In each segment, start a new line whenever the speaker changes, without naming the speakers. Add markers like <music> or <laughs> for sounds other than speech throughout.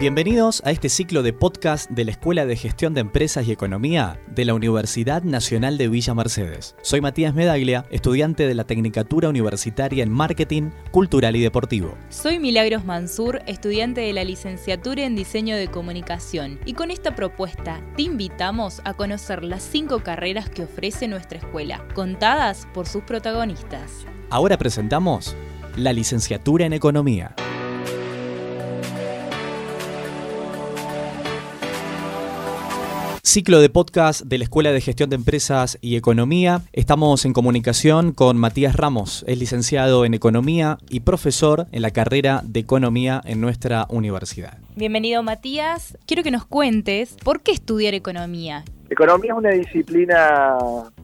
Bienvenidos a este ciclo de podcast de la Escuela de Gestión de Empresas y Economía de la Universidad Nacional de Villa Mercedes. Soy Matías Medaglia, estudiante de la Tecnicatura Universitaria en Marketing, Cultural y Deportivo.
Soy Milagros Mansur, estudiante de la Licenciatura en Diseño de Comunicación, y con esta propuesta te invitamos a conocer las cinco carreras que ofrece nuestra escuela, contadas por sus protagonistas.
Ahora presentamos la Licenciatura en Economía. Ciclo de podcast de la Escuela de Gestión de Empresas y Economía. Estamos en comunicación con Matías Ramos. Es licenciado en Economía y profesor en la carrera de Economía en nuestra universidad.
Bienvenido Matías. Quiero que nos cuentes por qué estudiar Economía.
Economía es una disciplina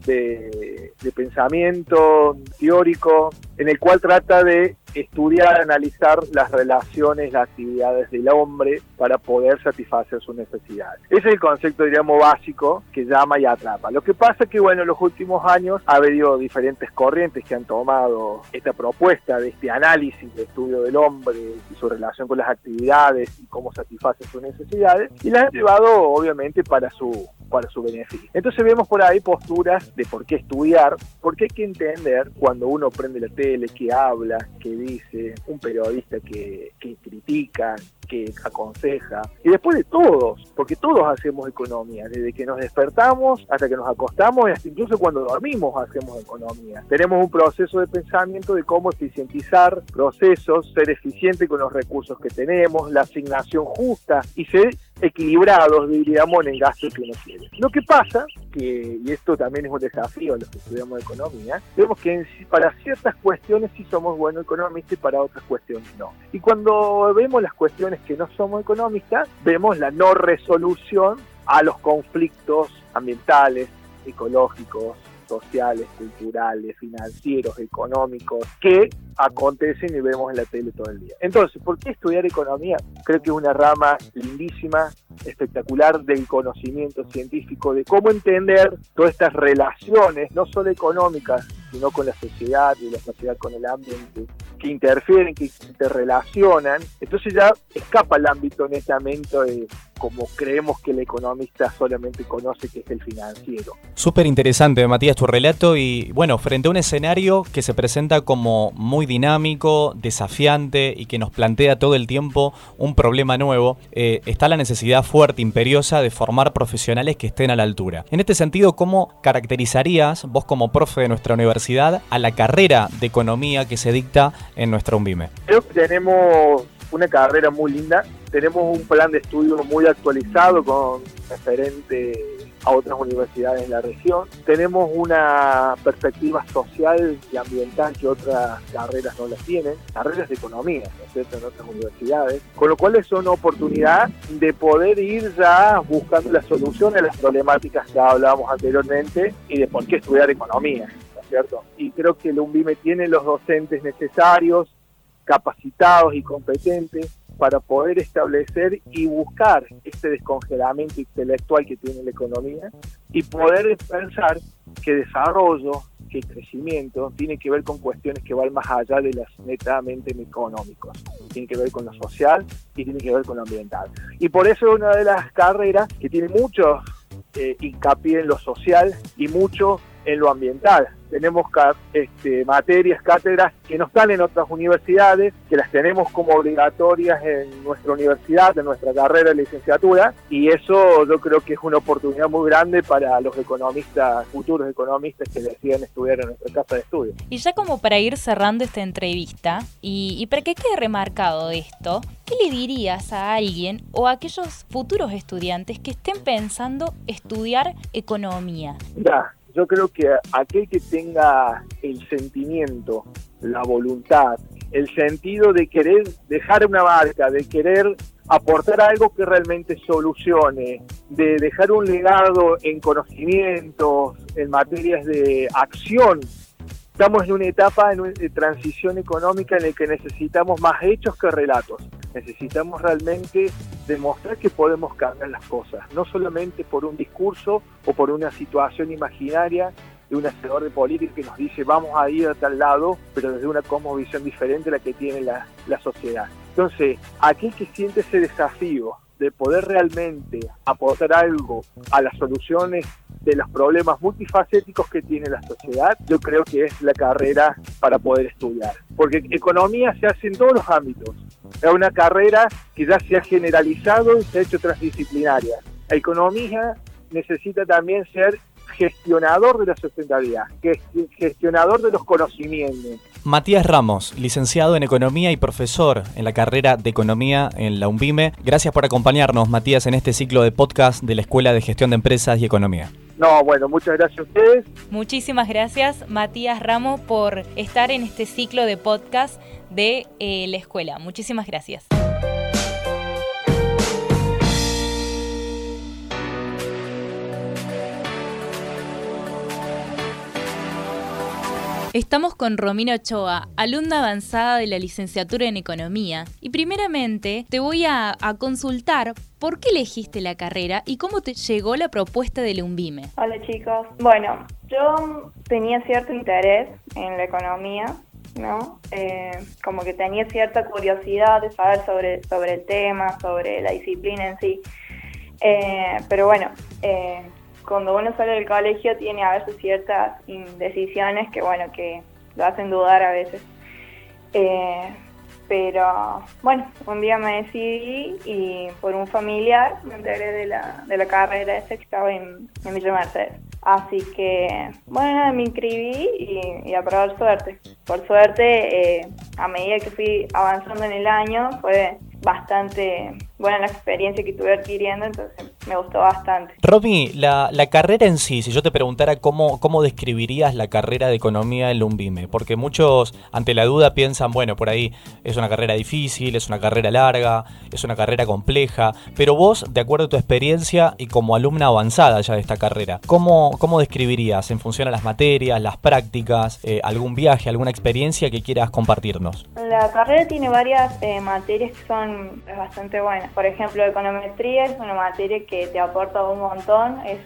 de, de pensamiento teórico en el cual trata de estudiar, analizar las relaciones, las actividades del hombre para poder satisfacer sus necesidades. Ese es el concepto, diríamos, básico que llama y atrapa. Lo que pasa es que, bueno, en los últimos años ha habido diferentes corrientes que han tomado esta propuesta de este análisis de estudio del hombre y su relación con las actividades y cómo satisface sus necesidades y las han llevado, obviamente, para su para su beneficio. Entonces vemos por ahí posturas de por qué estudiar, porque hay que entender cuando uno prende la tele, que habla, que dice, un periodista que, que critica, que aconseja, y después de todos, porque todos hacemos economía, desde que nos despertamos hasta que nos acostamos y hasta incluso cuando dormimos hacemos economía. Tenemos un proceso de pensamiento de cómo eficientizar procesos, ser eficiente con los recursos que tenemos, la asignación justa y ser equilibrados, diríamos, en el gasto que uno quiere. Lo que pasa, que, y esto también es un desafío a los que estudiamos economía, vemos que para ciertas cuestiones sí somos buenos economistas y para otras cuestiones no. Y cuando vemos las cuestiones que no somos economistas, vemos la no resolución a los conflictos ambientales, ecológicos, sociales, culturales, financieros, económicos, que acontecen y vemos en la tele todo el día. Entonces, ¿por qué estudiar economía? Creo que es una rama lindísima, espectacular del conocimiento científico, de cómo entender todas estas relaciones, no solo económicas, sino con la sociedad y la sociedad con el ambiente, que interfieren, que interrelacionan. Entonces ya escapa el ámbito netamente de como creemos que el economista solamente conoce que es el financiero.
Súper interesante, Matías, tu relato y bueno, frente a un escenario que se presenta como muy dinámico, desafiante y que nos plantea todo el tiempo un problema nuevo, eh, está la necesidad fuerte, imperiosa de formar profesionales que estén a la altura. En este sentido, ¿cómo caracterizarías vos como profe de nuestra universidad a la carrera de economía que se dicta en nuestra UNVIME?
Creo que tenemos una carrera muy linda, tenemos un plan de estudio muy actualizado con referente a otras universidades en la región. Tenemos una perspectiva social y ambiental que otras carreras no las tienen, carreras de economía, ¿no es cierto?, en otras universidades, con lo cual es una oportunidad de poder ir ya buscando la solución a las problemáticas que hablábamos anteriormente y de por qué estudiar economía, ¿no es cierto? Y creo que el UNVIME tiene los docentes necesarios, capacitados y competentes para poder establecer y buscar este descongelamiento intelectual que tiene la economía y poder pensar que desarrollo, que crecimiento tiene que ver con cuestiones que van más allá de las netamente económicos. Tiene que ver con lo social y tiene que ver con lo ambiental. Y por eso es una de las carreras que tiene mucho eh, hincapié en lo social y mucho en lo ambiental tenemos este, materias, cátedras que no están en otras universidades, que las tenemos como obligatorias en nuestra universidad, en nuestra carrera de licenciatura, y eso yo creo que es una oportunidad muy grande para los economistas, futuros economistas que deciden estudiar en nuestra casa de estudio.
Y ya como para ir cerrando esta entrevista, y, y para que quede remarcado esto, ¿qué le dirías a alguien o a aquellos futuros estudiantes que estén pensando estudiar economía?
Ya, yo creo que aquel que tenga el sentimiento, la voluntad, el sentido de querer dejar una marca, de querer aportar algo que realmente solucione, de dejar un legado en conocimientos, en materias de acción. Estamos en una etapa de transición económica en la que necesitamos más hechos que relatos. Necesitamos realmente demostrar que podemos cambiar las cosas, no solamente por un discurso o por una situación imaginaria de un hacedor de política que nos dice vamos a ir a tal lado, pero desde una visión diferente a la que tiene la, la sociedad. Entonces, aquel que siente ese desafío de poder realmente aportar algo a las soluciones de los problemas multifacéticos que tiene la sociedad, yo creo que es la carrera para poder estudiar. Porque economía se hace en todos los ámbitos. Es una carrera que ya se ha generalizado y se ha hecho transdisciplinaria. La economía necesita también ser gestionador de la sustentabilidad, gestionador de los conocimientos.
Matías Ramos, licenciado en Economía y profesor en la carrera de Economía en la UNVIME. Gracias por acompañarnos, Matías, en este ciclo de podcast de la Escuela de Gestión de Empresas y Economía.
No, bueno, muchas gracias a ustedes.
Muchísimas gracias, Matías Ramos, por estar en este ciclo de podcast de eh, la escuela. Muchísimas gracias. Estamos con Romina Ochoa, alumna avanzada de la licenciatura en Economía. Y primeramente te voy a, consultar por qué elegiste la carrera y cómo te llegó la propuesta del UNVIME.
Hola chicos. Bueno, yo tenía cierto interés en la economía, ¿no? Eh, como que tenía cierta curiosidad de saber sobre, sobre el tema, sobre la disciplina en sí. Eh, pero bueno, eh, cuando uno sale del colegio tiene a veces ciertas indecisiones que, bueno, que lo hacen dudar a veces. Eh, pero bueno, un día me decidí y por un familiar me enteré de la, de la carrera esa que estaba en, en Villa Mercedes. Así que, bueno, me inscribí y, a probar suerte. Por suerte, eh, a medida que fui avanzando en el año, fue bastante buena la experiencia que estuve adquiriendo, entonces me gustó bastante.
Romy, la, la, carrera en sí, si yo te preguntara cómo, cómo describirías la carrera de economía en Lumbime, porque muchos ante la duda piensan, bueno, por ahí es una carrera difícil, es una carrera larga, es una carrera compleja, pero vos, de acuerdo a tu experiencia y como alumna avanzada ya de esta carrera, ¿cómo, cómo describirías en función a las materias, las prácticas, eh, algún viaje, alguna experiencia que quieras compartirnos?
La carrera tiene varias eh, materias que son bastante buenas por ejemplo, econometría es una materia que te aporta un montón, es,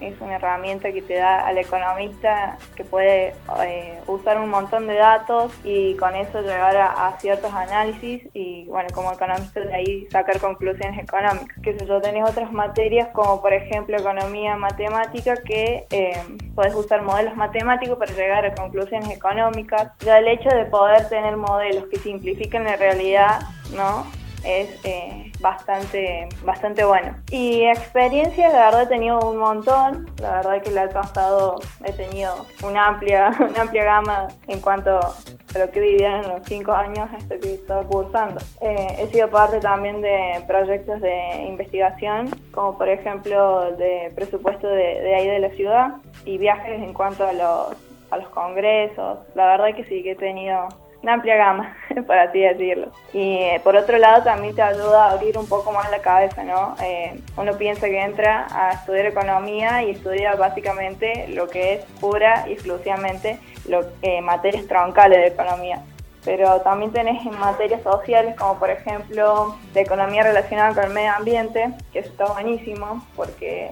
es una herramienta que te da al economista que puede eh, usar un montón de datos y con eso llegar a, ciertos análisis y, bueno, como economista de ahí sacar conclusiones económicas. Que si yo tenés otras materias como, por ejemplo, economía matemática que eh, puedes usar modelos matemáticos para llegar a conclusiones económicas. Ya el hecho de poder tener modelos que simplifiquen la realidad, ¿no? Es eh, bastante, bastante bueno. Y experiencias, la verdad he tenido un montón, la verdad que el año pasado he tenido una amplia, <laughs> una amplia gama en cuanto a lo que vivido en los cinco años hasta que estaba cursando. Eh, he sido parte también de proyectos de investigación, como por ejemplo de presupuesto de, de ahí de la ciudad y viajes en cuanto a los, a los congresos. La verdad que sí que he tenido una amplia gama, <laughs> por así decirlo. Y eh, por otro lado también te ayuda a abrir un poco más la cabeza, ¿no? Eh, uno piensa que entra a estudiar economía y estudia básicamente lo que es pura y exclusivamente lo, eh, materias troncales de economía. Pero también tenés materias sociales como por ejemplo de economía relacionada con el medio ambiente, que eso está buenísimo porque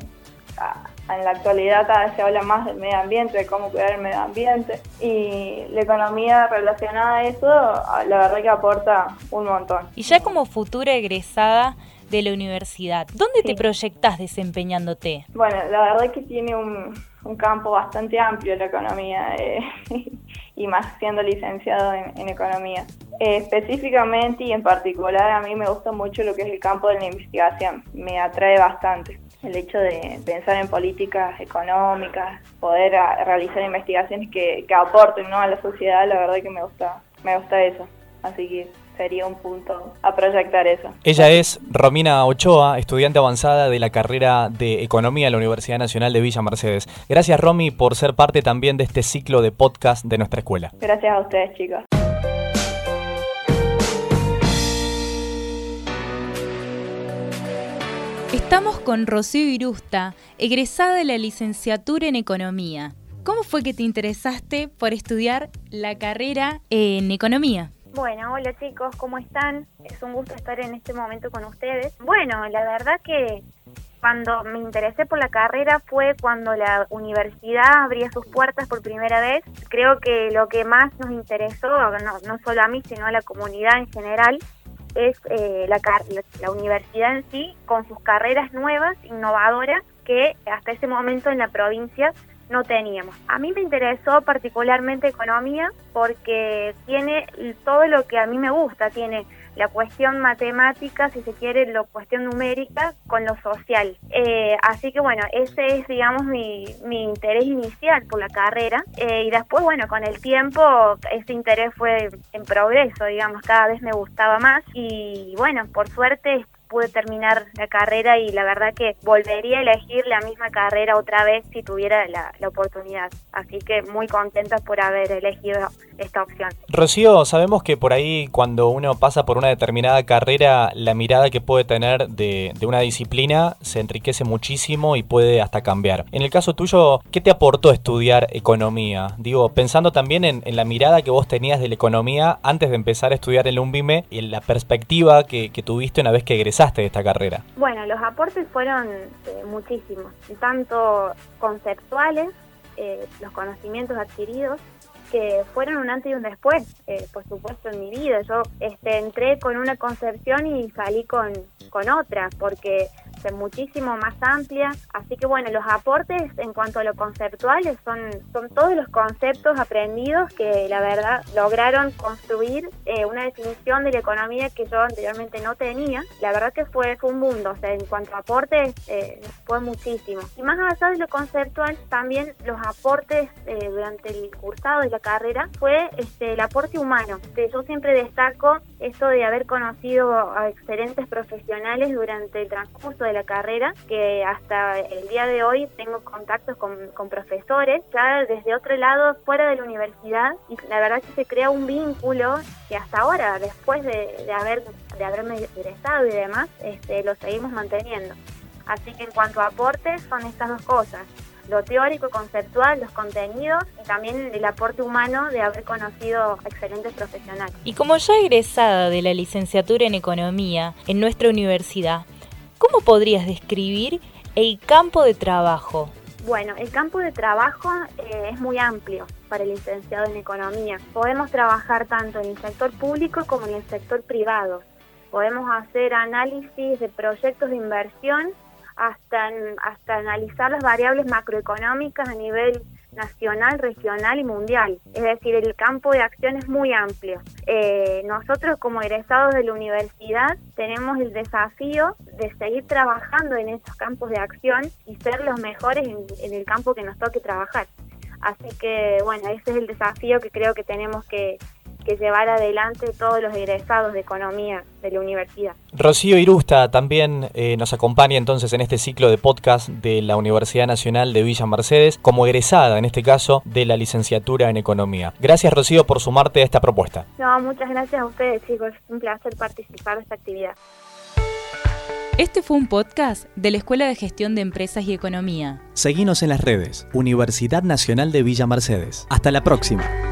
ah, en la actualidad cada vez se habla más del medio ambiente, de cómo cuidar el medio ambiente y la economía relacionada a eso, la verdad que aporta un montón.
Y ya como futura egresada de la universidad, ¿dónde te proyectas desempeñándote?
Bueno, la verdad que tiene un, campo bastante amplio la economía eh, <laughs> y más siendo licenciado en, economía. Eh, específicamente y en particular a mí me gusta mucho lo que es el campo de la investigación, me atrae bastante el hecho de pensar en políticas económicas, poder realizar investigaciones que, aporten ¿no? a la sociedad, la verdad que me gusta, me gusta eso. Así que sería un punto a proyectar eso.
Ella es Romina Ochoa, estudiante avanzada de la carrera de Economía en la Universidad Nacional de Villa Mercedes. Gracias Romy por ser parte también de este ciclo de podcast de nuestra escuela.
Gracias a ustedes chicos.
Estamos con Rocío Irusta, egresada de la licenciatura en Economía. ¿Cómo fue que te interesaste por estudiar la carrera en Economía?
Bueno, hola chicos, ¿cómo están? Es un gusto estar en este momento con ustedes. Bueno, la verdad que cuando me interesé por la carrera fue cuando la universidad abría sus puertas por primera vez. Creo que lo que más nos interesó, no, no solo a mí, sino a la comunidad en general, es eh, la, la universidad en sí con sus carreras nuevas, innovadoras, que hasta ese momento en la provincia no teníamos. A mí me interesó particularmente economía porque tiene todo lo que a mí me gusta, tiene la cuestión matemática, si se quiere, la cuestión numérica con lo social. Eh, así que bueno, ese es, digamos, mi, mi interés inicial por la carrera. Eh, y después, bueno, con el tiempo, ese interés fue en progreso, digamos, cada vez me gustaba más. Y bueno, por suerte pude terminar la carrera y la verdad que volvería a elegir la misma carrera otra vez si tuviera la, oportunidad. Así que muy contenta por haber elegido esta opción.
Rocío, sabemos que por ahí cuando uno pasa por una determinada carrera, la mirada que puede tener de, una disciplina se enriquece muchísimo y puede hasta cambiar. En el caso tuyo, ¿qué te aportó estudiar economía? Digo, pensando también en, la mirada que vos tenías de la economía antes de empezar a estudiar el UNBIME y en la perspectiva que, que tuviste una vez que egresaste de esta carrera?
Bueno, los aportes fueron eh, muchísimos, tanto conceptuales, eh, los conocimientos adquiridos, que fueron un antes y un después, eh, por supuesto, en mi vida. Yo este, entré con una concepción y salí con, con otra, porque muchísimo más amplia. Así que bueno, los aportes en cuanto a lo conceptuales son, son todos los conceptos aprendidos que la verdad lograron construir eh, una definición de la economía que yo anteriormente no tenía. La verdad que fue, fue un mundo, o sea, en cuanto a aportes eh, fue muchísimo. Y más allá de lo conceptual, también los aportes eh, durante el cursado de la carrera fue este, el aporte humano. yo siempre destaco esto de haber conocido a excelentes profesionales durante el transcurso de la carrera, que hasta el día de hoy tengo contactos con, profesores, ya desde otro lado, fuera de la universidad, y la verdad que se crea un vínculo que hasta ahora, después de, haber de haberme egresado y demás, este, lo seguimos manteniendo. Así que en cuanto a aportes, son estas dos cosas lo teórico, conceptual, los contenidos y también el aporte humano de haber conocido excelentes profesionales.
Y como ya egresada de la licenciatura en economía en nuestra universidad, ¿Cómo podrías describir el campo de trabajo?
Bueno, el campo de trabajo eh, es muy amplio para el licenciado en economía. Podemos trabajar tanto en el sector público como en el sector privado. Podemos hacer análisis de proyectos de inversión hasta, hasta analizar las variables macroeconómicas a nivel nacional, regional y mundial. Es decir, el campo de acción es muy amplio. Eh, nosotros como egresados de la universidad tenemos el desafío de seguir trabajando en esos campos de acción y ser los mejores en, en el campo que nos toque trabajar. Así que bueno, ese es el desafío que creo que tenemos que, que llevar adelante todos los egresados de economía de la universidad.
Rocío Irusta también eh, nos acompaña entonces en este ciclo de podcast de la Universidad Nacional de Villa Mercedes, como egresada en este caso de la licenciatura en economía. Gracias Rocío por sumarte a esta propuesta.
No, muchas gracias a ustedes chicos, un placer participar de esta actividad.
Este fue un podcast de la Escuela de Gestión de Empresas y Economía.
Seguimos en las redes, Universidad Nacional de Villa Mercedes. Hasta la próxima.